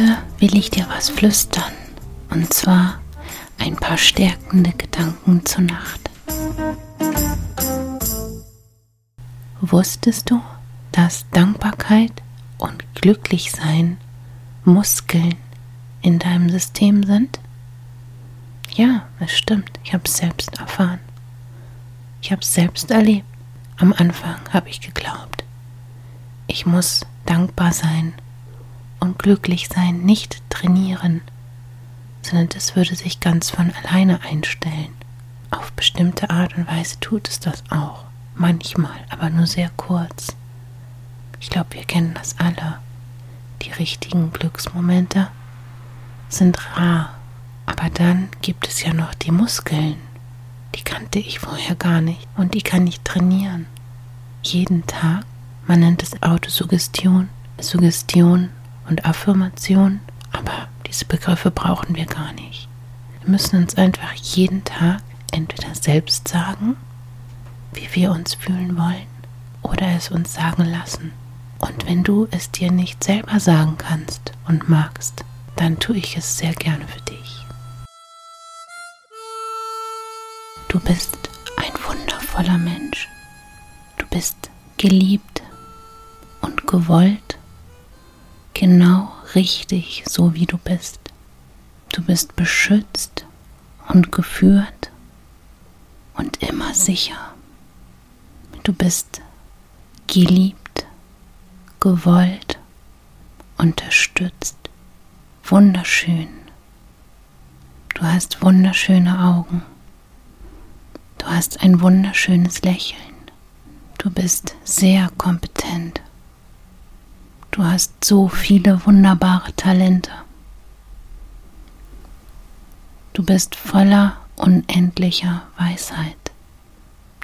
Heute will ich dir was flüstern. Und zwar ein paar stärkende Gedanken zur Nacht. Wusstest du, dass Dankbarkeit und Glücklichsein Muskeln in deinem System sind? Ja, es stimmt. Ich habe es selbst erfahren. Ich habe es selbst erlebt. Am Anfang habe ich geglaubt, ich muss dankbar sein und glücklich sein nicht trainieren, sondern das würde sich ganz von alleine einstellen. Auf bestimmte Art und Weise tut es das auch. Manchmal, aber nur sehr kurz. Ich glaube, wir kennen das alle. Die richtigen Glücksmomente sind rar. Aber dann gibt es ja noch die Muskeln. Die kannte ich vorher gar nicht und die kann ich trainieren. Jeden Tag. Man nennt es Autosuggestion, Suggestion und Affirmation, aber diese Begriffe brauchen wir gar nicht. Wir müssen uns einfach jeden Tag entweder selbst sagen, wie wir uns fühlen wollen, oder es uns sagen lassen. Und wenn du es dir nicht selber sagen kannst und magst, dann tue ich es sehr gerne für dich. Du bist ein wundervoller Mensch. Du bist geliebt und gewollt genau richtig so, wie du bist. Du bist beschützt und geführt und immer sicher. Du bist geliebt, gewollt, unterstützt, wunderschön. Du hast wunderschöne Augen. Du hast ein wunderschönes Lächeln. Du bist sehr kompetent Du hast so viele wunderbare Talente. Du bist voller unendlicher Weisheit.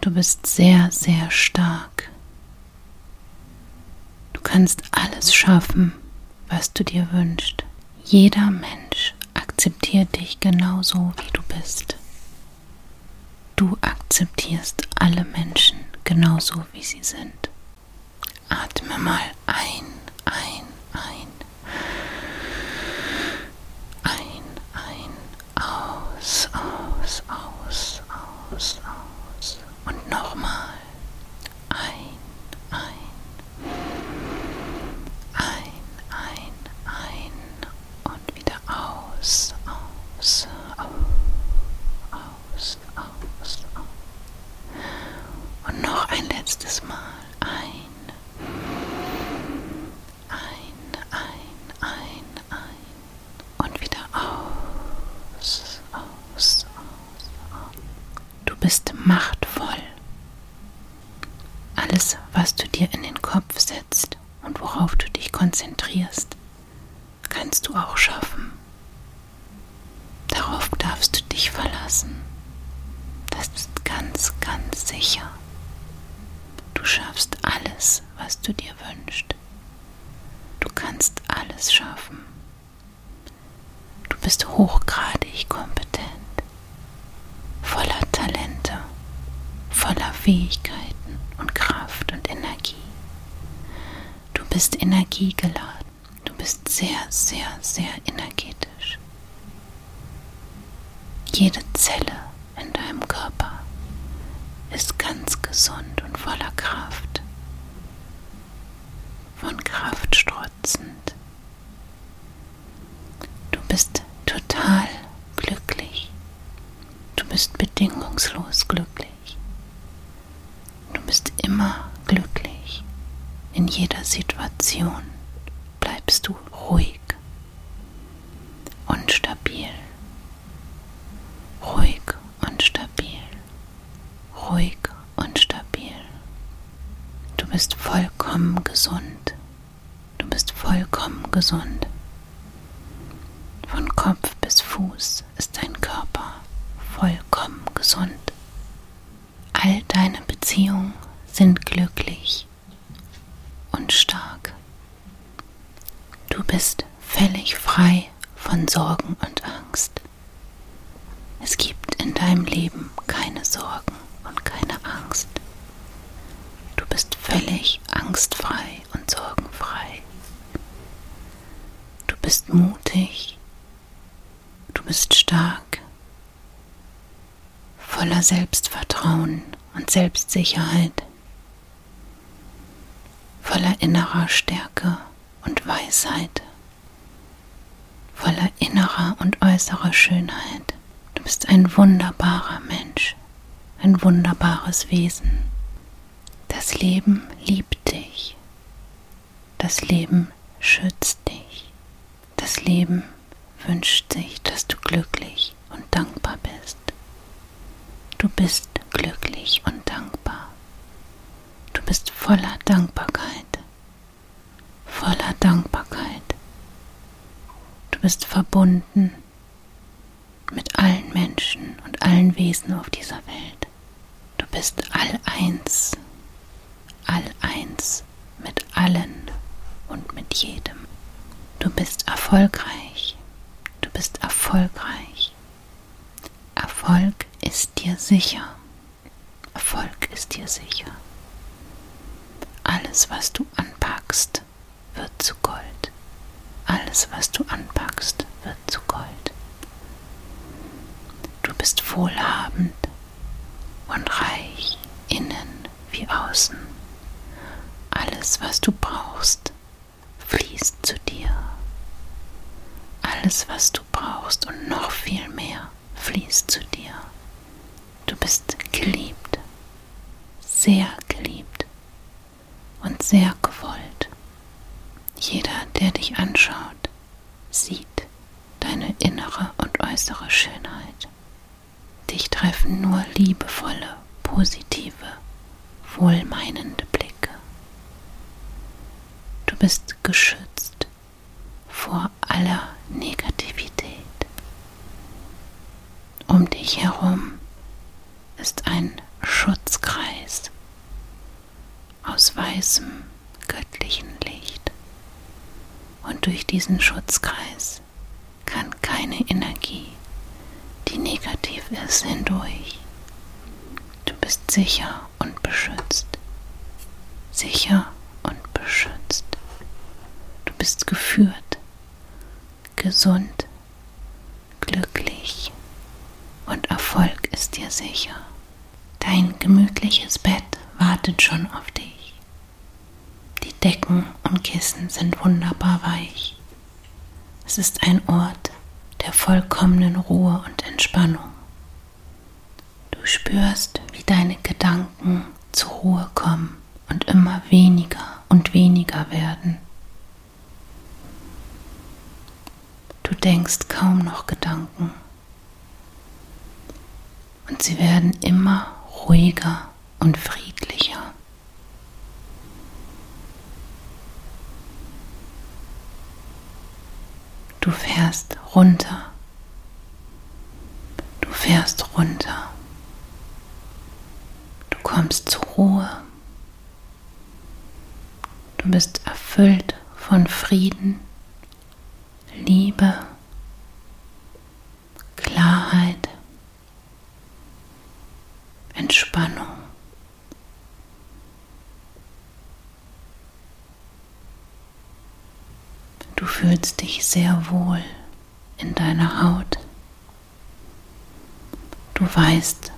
Du bist sehr, sehr stark. Du kannst alles schaffen, was du dir wünschst. Jeder Mensch akzeptiert dich genauso, wie du bist. Du akzeptierst alle Menschen genauso, wie sie sind. Atme mal ein ein, ein. Ein, ein, aus, aus, aus, aus, aus. Und nochmal. Ein, ein. Ein, ein, ein. Und wieder aus, aus, aus, aus, aus. Und noch ein letztes Mal. bist machtvoll. Alles, was du dir in den Kopf setzt und worauf du dich konzentrierst, kannst du auch schaffen. Darauf darfst du dich verlassen. Das ist ganz, ganz sicher. Du schaffst alles, was du dir wünschst. Du kannst alles schaffen. Du bist hochgradig kompetent, voller voller Fähigkeiten und Kraft und Energie. Du bist energiegeladen. Du bist sehr, sehr, sehr energetisch. Jede Zelle in deinem Körper ist ganz gesund und voller Kraft. Von Kraft strotzend. Du bist total glücklich. Du bist bedingungslos glücklich bist immer glücklich. In jeder Situation bleibst du ruhig und stabil. Ruhig und stabil. Ruhig und stabil. Du bist vollkommen gesund. Du bist vollkommen gesund. Von Kopf bis Fuß ist dein Körper vollkommen gesund. All deine Beziehungen sind glücklich und stark. Du bist völlig frei von Sorgen und Angst. Es gibt in deinem Leben keine Sorgen und keine Angst. Völlig angstfrei und sorgenfrei. Du bist mutig, du bist stark, voller Selbstvertrauen und Selbstsicherheit, voller innerer Stärke und Weisheit, voller innerer und äußerer Schönheit. Du bist ein wunderbarer Mensch, ein wunderbares Wesen. Das Leben liebt dich. Das Leben schützt dich. Das Leben wünscht sich, dass du glücklich und dankbar bist. Du bist glücklich und dankbar. Du bist voller Dankbarkeit. Voller Dankbarkeit. Du bist verbunden mit allen Menschen und allen Wesen auf dieser Welt. Du bist all eins, all eins mit allen und mit jedem. Du bist erfolgreich. Du bist erfolgreich. Erfolg ist dir sicher. Erfolg ist dir sicher. Alles, was du anpackst, wird zu Gold. Alles, was du anpackst, wird zu Gold. Du bist wohlhabend und reich innen wie außen. Alles, was du brauchst, fließt zu dir. Alles, was du brauchst und noch viel mehr, fließt zu dir. Du bist geliebt, sehr geliebt und sehr gewollt. Jeder, der dich anschaut, sieht deine innere und äußere Schönheit. Dich treffen nur liebevolle, positive, wohlmeinende bist geschützt vor aller Negativität. Um dich herum ist ein Schutzkreis aus weißem göttlichen Licht. Und durch diesen Schutzkreis kann keine Energie, die negativ ist, hindurch. Du bist sicher und beschützt. Sicher und beschützt. Bist geführt, gesund, glücklich und Erfolg ist dir sicher. Dein gemütliches Bett wartet schon auf dich. Die Decken und Kissen sind wunderbar weich. Es ist ein Ort der vollkommenen Ruhe und Entspannung. Du spürst, wie deine Gedanken zur Ruhe kommen und immer weniger und weniger werden. Du denkst kaum noch Gedanken und sie werden immer ruhiger und friedlicher. Du fährst runter. Du fährst runter. Du kommst zur Ruhe. Du bist erfüllt von Frieden, Liebe, Entspannung. Du fühlst dich sehr wohl in deiner Haut. Du weißt,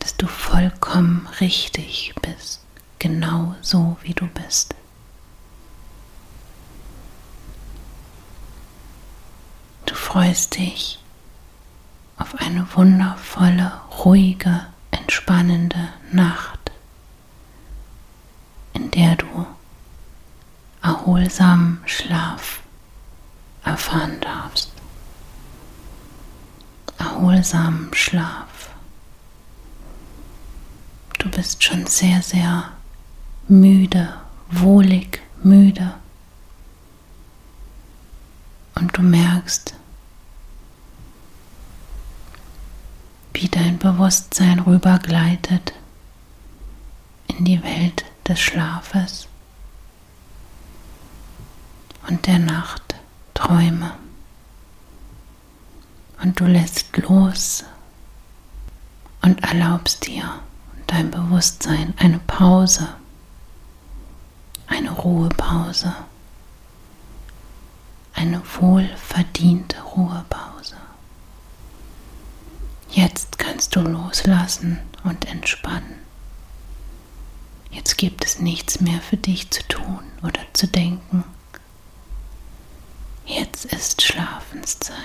dass du vollkommen richtig bist, genau so wie du bist. Du freust dich auf eine wundervolle, ruhige, entspannende Nacht, in der du erholsamen Schlaf erfahren darfst. Erholsamen Schlaf. Du bist schon sehr, sehr müde, wohlig müde. Und du merkst, wie dein Bewusstsein rübergleitet in die Welt des Schlafes und der Nacht Träume. Und du lässt los und erlaubst dir dein Bewusstsein eine Pause, eine Ruhepause, eine wohlverdiente Ruhepause. Jetzt kannst du loslassen und entspannen. Jetzt gibt es nichts mehr für dich zu tun oder zu denken. Jetzt ist Schlafenszeit.